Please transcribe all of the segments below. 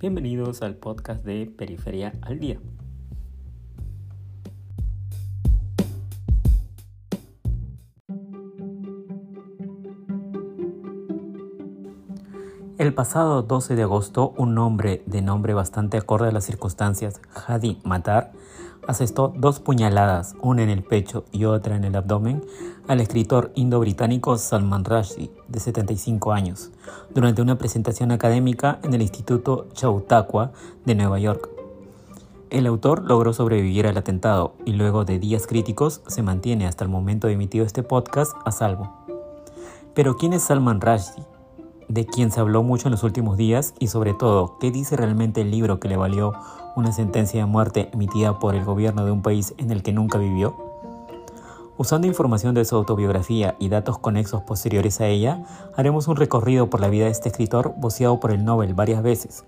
Bienvenidos al podcast de Periferia al Día. El pasado 12 de agosto, un hombre de nombre bastante acorde a las circunstancias, Hadi Matar, asestó dos puñaladas, una en el pecho y otra en el abdomen, al escritor indo-británico Salman Rushdie, de 75 años, durante una presentación académica en el Instituto Chautauqua de Nueva York. El autor logró sobrevivir al atentado y luego de días críticos se mantiene hasta el momento de emitido este podcast a salvo. Pero ¿quién es Salman Rushdie? De quien se habló mucho en los últimos días y sobre todo, ¿qué dice realmente el libro que le valió una sentencia de muerte emitida por el gobierno de un país en el que nunca vivió? Usando información de su autobiografía y datos conexos posteriores a ella, haremos un recorrido por la vida de este escritor voceado por el Nobel varias veces,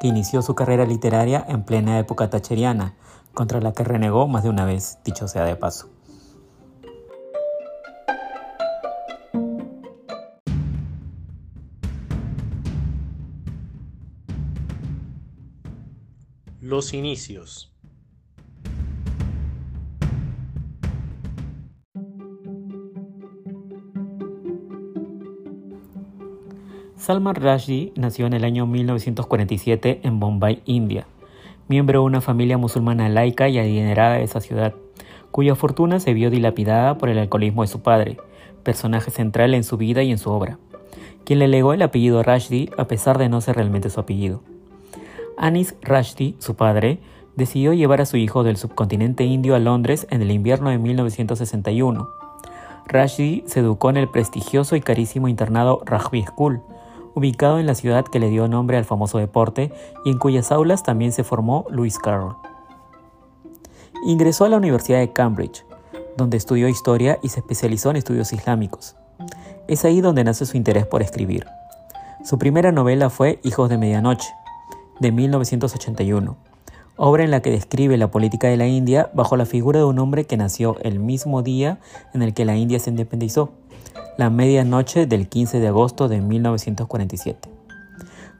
que inició su carrera literaria en plena época tacheriana, contra la que renegó más de una vez, dicho sea de paso. Los inicios. Salman Rushdie nació en el año 1947 en Bombay, India, miembro de una familia musulmana laica y adinerada de esa ciudad, cuya fortuna se vio dilapidada por el alcoholismo de su padre, personaje central en su vida y en su obra, quien le legó el apellido Rushdie a pesar de no ser realmente su apellido. Anis Rushdie, su padre, decidió llevar a su hijo del subcontinente indio a Londres en el invierno de 1961. Rushdie se educó en el prestigioso y carísimo internado Rugby School, ubicado en la ciudad que le dio nombre al famoso deporte y en cuyas aulas también se formó Lewis Carroll. Ingresó a la Universidad de Cambridge, donde estudió historia y se especializó en estudios islámicos. Es ahí donde nace su interés por escribir. Su primera novela fue Hijos de Medianoche, de 1981, obra en la que describe la política de la India bajo la figura de un hombre que nació el mismo día en el que la India se independizó, la medianoche del 15 de agosto de 1947.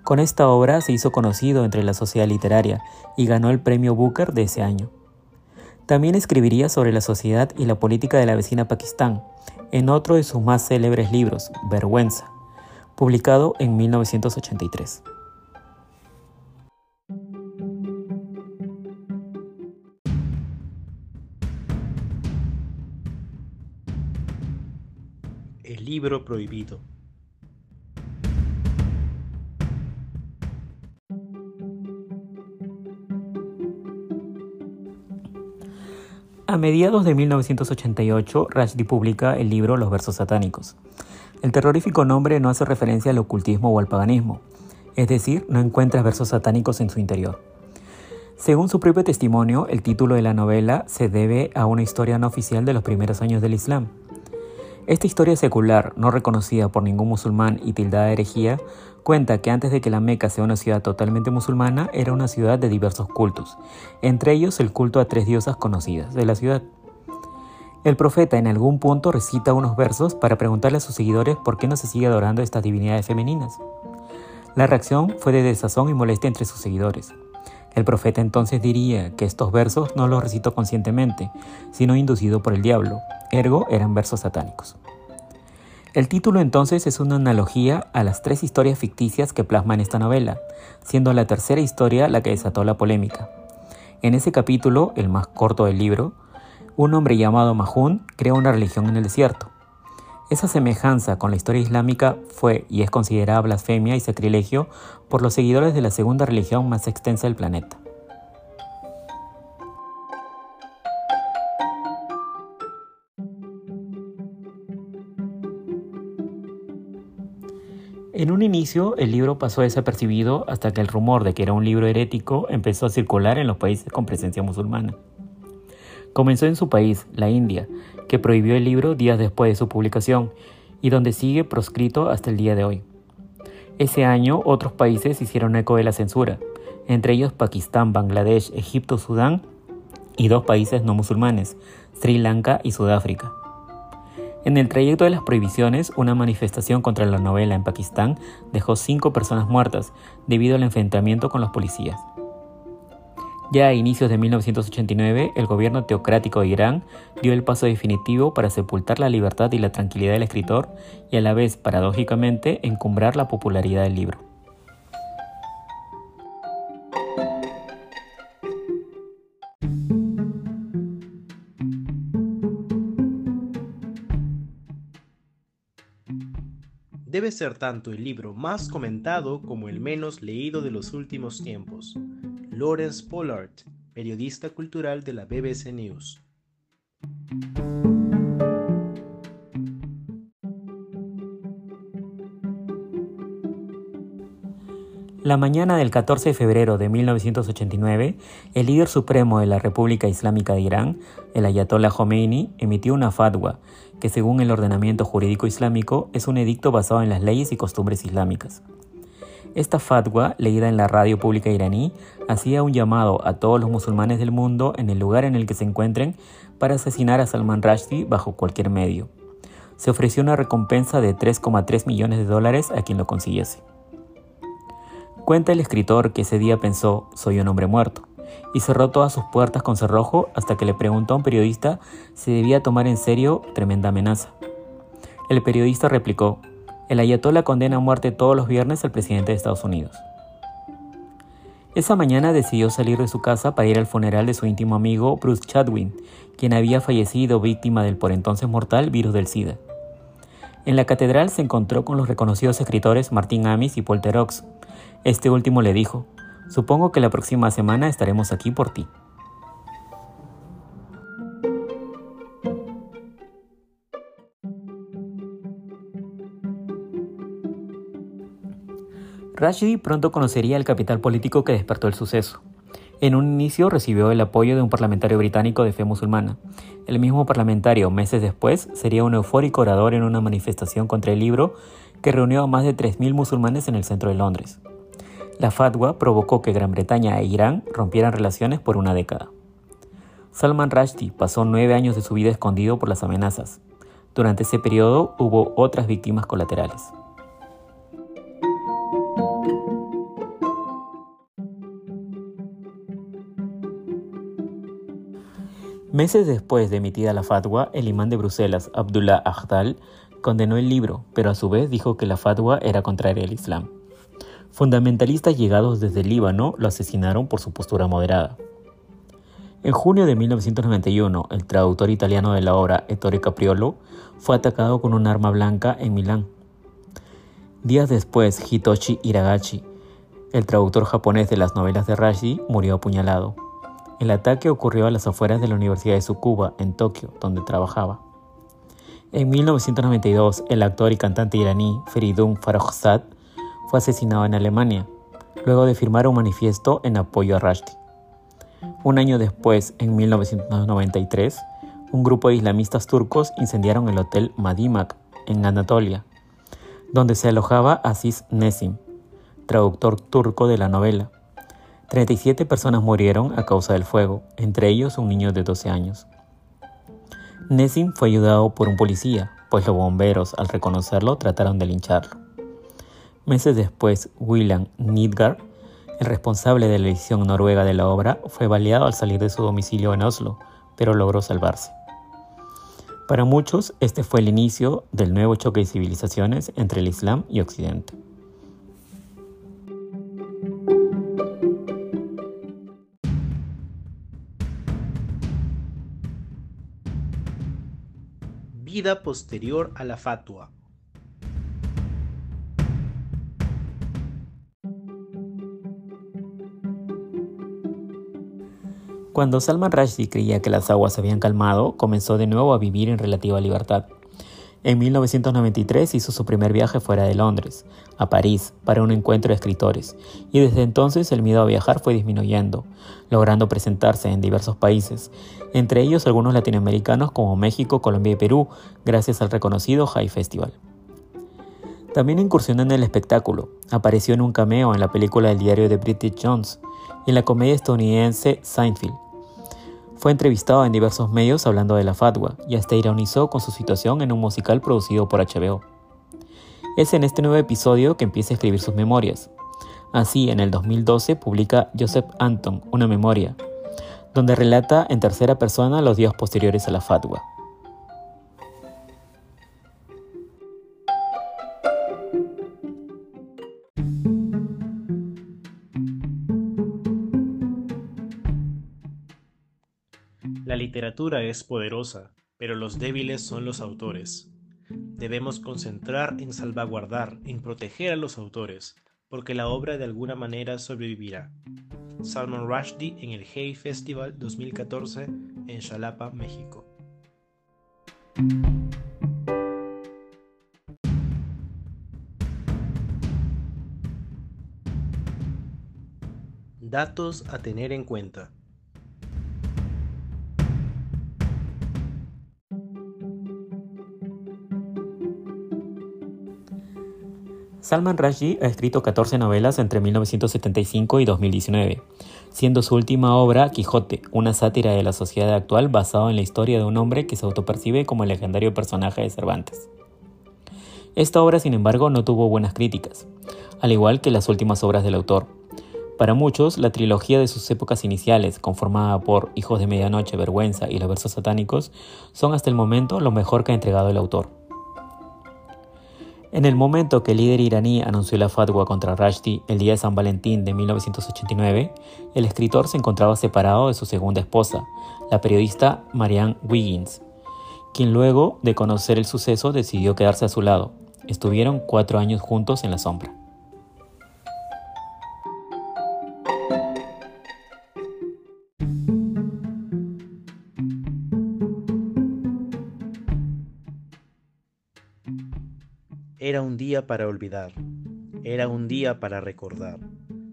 Con esta obra se hizo conocido entre la sociedad literaria y ganó el premio Booker de ese año. También escribiría sobre la sociedad y la política de la vecina Pakistán, en otro de sus más célebres libros, Vergüenza, publicado en 1983. Libro prohibido. A mediados de 1988, Rushdie publica el libro Los versos satánicos. El terrorífico nombre no hace referencia al ocultismo o al paganismo, es decir, no encuentra versos satánicos en su interior. Según su propio testimonio, el título de la novela se debe a una historia no oficial de los primeros años del Islam. Esta historia secular, no reconocida por ningún musulmán y tildada de herejía, cuenta que antes de que la Meca sea una ciudad totalmente musulmana, era una ciudad de diversos cultos, entre ellos el culto a tres diosas conocidas de la ciudad. El profeta en algún punto recita unos versos para preguntarle a sus seguidores por qué no se sigue adorando estas divinidades femeninas. La reacción fue de desazón y molestia entre sus seguidores. El profeta entonces diría que estos versos no los recitó conscientemente, sino inducido por el diablo, ergo eran versos satánicos. El título entonces es una analogía a las tres historias ficticias que plasman esta novela, siendo la tercera historia la que desató la polémica. En ese capítulo, el más corto del libro, un hombre llamado Mahun crea una religión en el desierto. Esa semejanza con la historia islámica fue y es considerada blasfemia y sacrilegio por los seguidores de la segunda religión más extensa del planeta. En un inicio, el libro pasó desapercibido hasta que el rumor de que era un libro herético empezó a circular en los países con presencia musulmana. Comenzó en su país, la India, que prohibió el libro días después de su publicación y donde sigue proscrito hasta el día de hoy. Ese año otros países hicieron eco de la censura, entre ellos Pakistán, Bangladesh, Egipto, Sudán y dos países no musulmanes, Sri Lanka y Sudáfrica. En el trayecto de las prohibiciones, una manifestación contra la novela en Pakistán dejó cinco personas muertas debido al enfrentamiento con los policías. Ya a inicios de 1989, el gobierno teocrático de Irán dio el paso definitivo para sepultar la libertad y la tranquilidad del escritor y a la vez, paradójicamente, encumbrar la popularidad del libro. Debe ser tanto el libro más comentado como el menos leído de los últimos tiempos. Lawrence Pollard, periodista cultural de la BBC News. La mañana del 14 de febrero de 1989, el líder supremo de la República Islámica de Irán, el Ayatollah Khomeini, emitió una fatwa que según el ordenamiento jurídico islámico es un edicto basado en las leyes y costumbres islámicas. Esta fatwa, leída en la radio pública iraní, hacía un llamado a todos los musulmanes del mundo en el lugar en el que se encuentren para asesinar a Salman Rushdie bajo cualquier medio. Se ofreció una recompensa de 3,3 millones de dólares a quien lo consiguiese. Cuenta el escritor que ese día pensó, soy un hombre muerto, y cerró todas sus puertas con cerrojo hasta que le preguntó a un periodista si debía tomar en serio tremenda amenaza. El periodista replicó, el ayatollah condena a muerte todos los viernes al presidente de Estados Unidos. Esa mañana decidió salir de su casa para ir al funeral de su íntimo amigo Bruce Chadwin, quien había fallecido víctima del por entonces mortal virus del SIDA. En la catedral se encontró con los reconocidos escritores Martín Amis y Paul. Este último le dijo, supongo que la próxima semana estaremos aquí por ti. Rashidi pronto conocería el capital político que despertó el suceso. En un inicio recibió el apoyo de un parlamentario británico de fe musulmana. El mismo parlamentario, meses después, sería un eufórico orador en una manifestación contra el libro que reunió a más de 3.000 musulmanes en el centro de Londres. La fatwa provocó que Gran Bretaña e Irán rompieran relaciones por una década. Salman Rushdie pasó nueve años de su vida escondido por las amenazas. Durante ese periodo hubo otras víctimas colaterales. Meses después de emitida la fatwa, el imán de Bruselas, Abdullah Ahdal, condenó el libro, pero a su vez dijo que la fatwa era contraria al Islam. Fundamentalistas llegados desde el Líbano lo asesinaron por su postura moderada. En junio de 1991, el traductor italiano de la obra Ettore Capriolo fue atacado con un arma blanca en Milán. Días después, Hitoshi Iragashi, el traductor japonés de las novelas de Rashi, murió apuñalado. El ataque ocurrió a las afueras de la Universidad de Tsukuba, en Tokio, donde trabajaba. En 1992, el actor y cantante iraní Feridun Farrokhzad fue asesinado en Alemania, luego de firmar un manifiesto en apoyo a Rushdie. Un año después, en 1993, un grupo de islamistas turcos incendiaron el hotel Madimak en Anatolia, donde se alojaba Aziz Nesim, traductor turco de la novela. 37 personas murieron a causa del fuego, entre ellos un niño de 12 años. Nessim fue ayudado por un policía, pues los bomberos, al reconocerlo, trataron de lincharlo. Meses después, William Nidgar, el responsable de la edición noruega de la obra, fue baleado al salir de su domicilio en Oslo, pero logró salvarse. Para muchos, este fue el inicio del nuevo choque de civilizaciones entre el Islam y Occidente. Posterior a la fatua. Cuando Salman Rushdie creía que las aguas habían calmado, comenzó de nuevo a vivir en relativa libertad. En 1993 hizo su primer viaje fuera de Londres, a París, para un encuentro de escritores, y desde entonces el miedo a viajar fue disminuyendo, logrando presentarse en diversos países, entre ellos algunos latinoamericanos como México, Colombia y Perú, gracias al reconocido High Festival. También incursionó en el espectáculo, apareció en un cameo en la película del diario de Bridget Jones y en la comedia estadounidense Seinfeld, Fue entrevistado en diversos medios hablando de la fatwa y hasta ironizó con su situación en un musical producido por HBO. Es en este nuevo episodio que empieza a escribir sus memorias. Así, en el 2012 publica Joseph Anton, una memoria, donde relata en tercera persona los días posteriores a la fatwa. Literatura es poderosa, pero los débiles son los autores. Debemos concentrar en salvaguardar, en proteger a los autores, porque la obra de alguna manera sobrevivirá. Salman Rushdie en el Hay Festival 2014 en Xalapa, México. Datos a tener en cuenta. Salman Rushdie ha escrito 14 novelas entre 1975 y 2019, siendo su última obra Quijote, una sátira de la sociedad actual basada en la historia de un hombre que se autopercibe como el legendario personaje de Cervantes. Esta obra, sin embargo, no tuvo buenas críticas, al igual que las últimas obras del autor. Para muchos, la trilogía de sus épocas iniciales, conformada por Hijos de Medianoche, Vergüenza y Los Versos Satánicos, son hasta el momento lo mejor que ha entregado el autor. En el momento que el líder iraní anunció la fatwa contra Rushdie el día de San Valentín de 1989, el escritor se encontraba separado de su segunda esposa, la periodista Marianne Wiggins, quien luego de conocer el suceso decidió quedarse a su lado. Estuvieron cuatro años juntos en la sombra. Día para olvidar, era un día para recordar.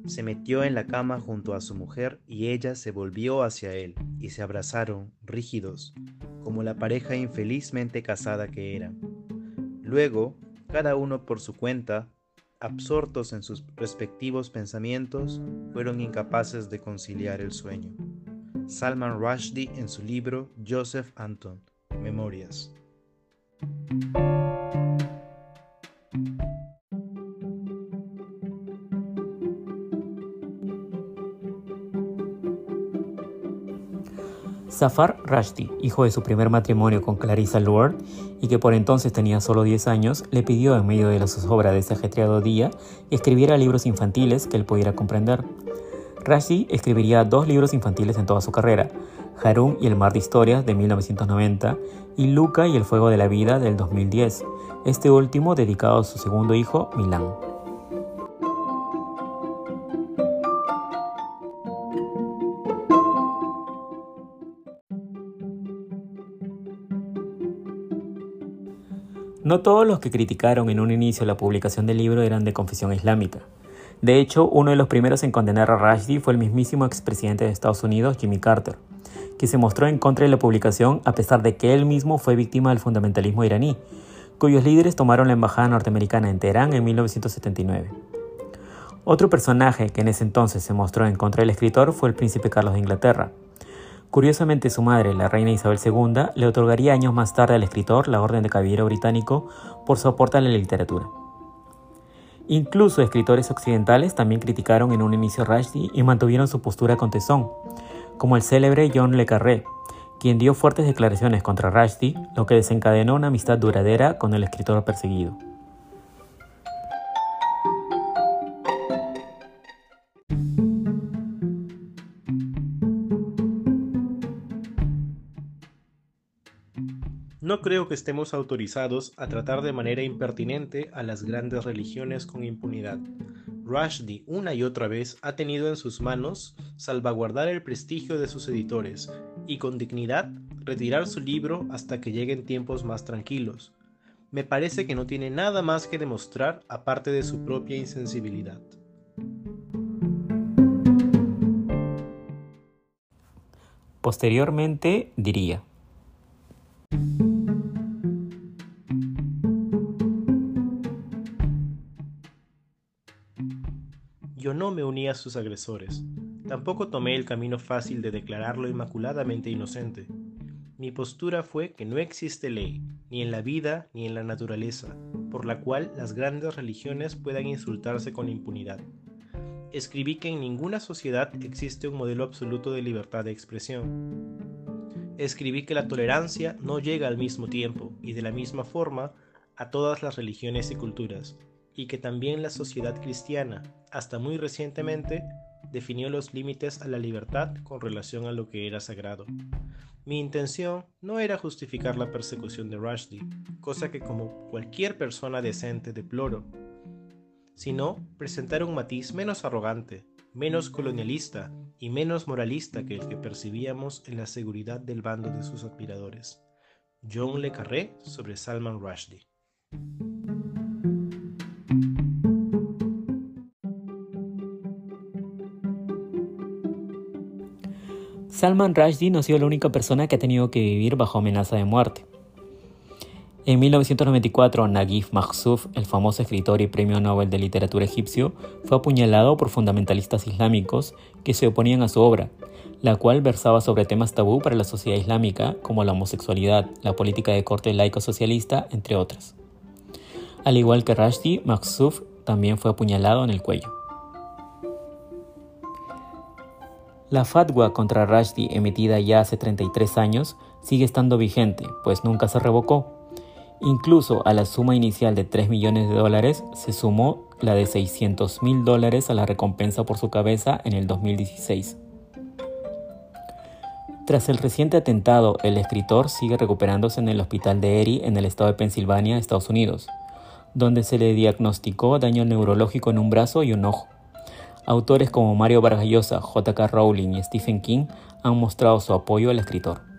Se metió en la cama junto a su mujer y ella se volvió hacia él y se abrazaron, rígidos, como la pareja infelizmente casada que eran. Luego, cada uno por su cuenta, absortos en sus respectivos pensamientos, fueron incapaces de conciliar el sueño. Salman Rushdie en su libro Joseph Anton, Memorias. Zafar Rushdie, hijo de su primer matrimonio con Clarissa Lord y que por entonces tenía solo 10 años, le pidió en medio de la zozobra de ese ajetreado día que escribiera libros infantiles que él pudiera comprender. Rushdie escribiría dos libros infantiles en toda su carrera, Harun y el mar de historias de 1990 y Luca y el fuego de la vida del 2010, este último dedicado a su segundo hijo, Milán. No todos los que criticaron en un inicio la publicación del libro eran de confesión islámica. De hecho, uno de los primeros en condenar a Rushdie fue el mismísimo expresidente de Estados Unidos, Jimmy Carter, que se mostró en contra de la publicación a pesar de que él mismo fue víctima del fundamentalismo iraní, cuyos líderes tomaron la embajada norteamericana en Teherán en 1979. Otro personaje que en ese entonces se mostró en contra del escritor fue el príncipe Carlos de Inglaterra, Curiosamente, su madre, la reina Isabel II, le otorgaría años más tarde al escritor la Orden de Caballero Británico por su aporte a la literatura. Incluso escritores occidentales también criticaron en un inicio a y mantuvieron su postura con tesón, como el célebre John Le Carré, quien dio fuertes declaraciones contra Rushdie, lo que desencadenó una amistad duradera con el escritor perseguido. No creo que estemos autorizados a tratar de manera impertinente a las grandes religiones con impunidad. Rushdie una y otra vez ha tenido en sus manos salvaguardar el prestigio de sus editores y con dignidad retirar su libro hasta que lleguen tiempos más tranquilos. Me parece que no tiene nada más que demostrar aparte de su propia insensibilidad. Posteriormente diría, me uní a sus agresores. Tampoco tomé el camino fácil de declararlo inmaculadamente inocente. Mi postura fue que no existe ley, ni en la vida ni en la naturaleza, por la cual las grandes religiones puedan insultarse con impunidad. Escribí que en ninguna sociedad existe un modelo absoluto de libertad de expresión. Escribí que la tolerancia no llega al mismo tiempo y de la misma forma a todas las religiones y culturas, y que también la sociedad cristiana, hasta muy recientemente, definió los límites a la libertad con relación a lo que era sagrado. Mi intención no era justificar la persecución de Rushdie, cosa que como cualquier persona decente deploro, sino presentar un matiz menos arrogante, menos colonialista y menos moralista que el que percibíamos en la seguridad del bando de sus admiradores. John Le Carré sobre Salman Rushdie. Salman Rushdie no ha sido la única persona que ha tenido que vivir bajo amenaza de muerte. En 1994, Naguib Mahfouz, el famoso escritor y premio Nobel de Literatura egipcio, fue apuñalado por fundamentalistas islámicos que se oponían a su obra, la cual versaba sobre temas tabú para la sociedad islámica, como la homosexualidad, la política de corte laico-socialista, entre otras. Al igual que Rushdie, Mahfouz también fue apuñalado en el cuello. La fatwa contra Rushdie emitida ya hace 33 años sigue estando vigente, pues nunca se revocó. Incluso a la suma inicial de 3 millones de dólares se sumó la de 600 mil dólares a la recompensa por su cabeza en el 2016. Tras el reciente atentado, el escritor sigue recuperándose en el hospital de Erie en el estado de Pensilvania, Estados Unidos, donde se le diagnosticó daño neurológico en un brazo y un ojo. Autores como Mario Vargas Llosa, J.K. Rowling y Stephen King han mostrado su apoyo al escritor.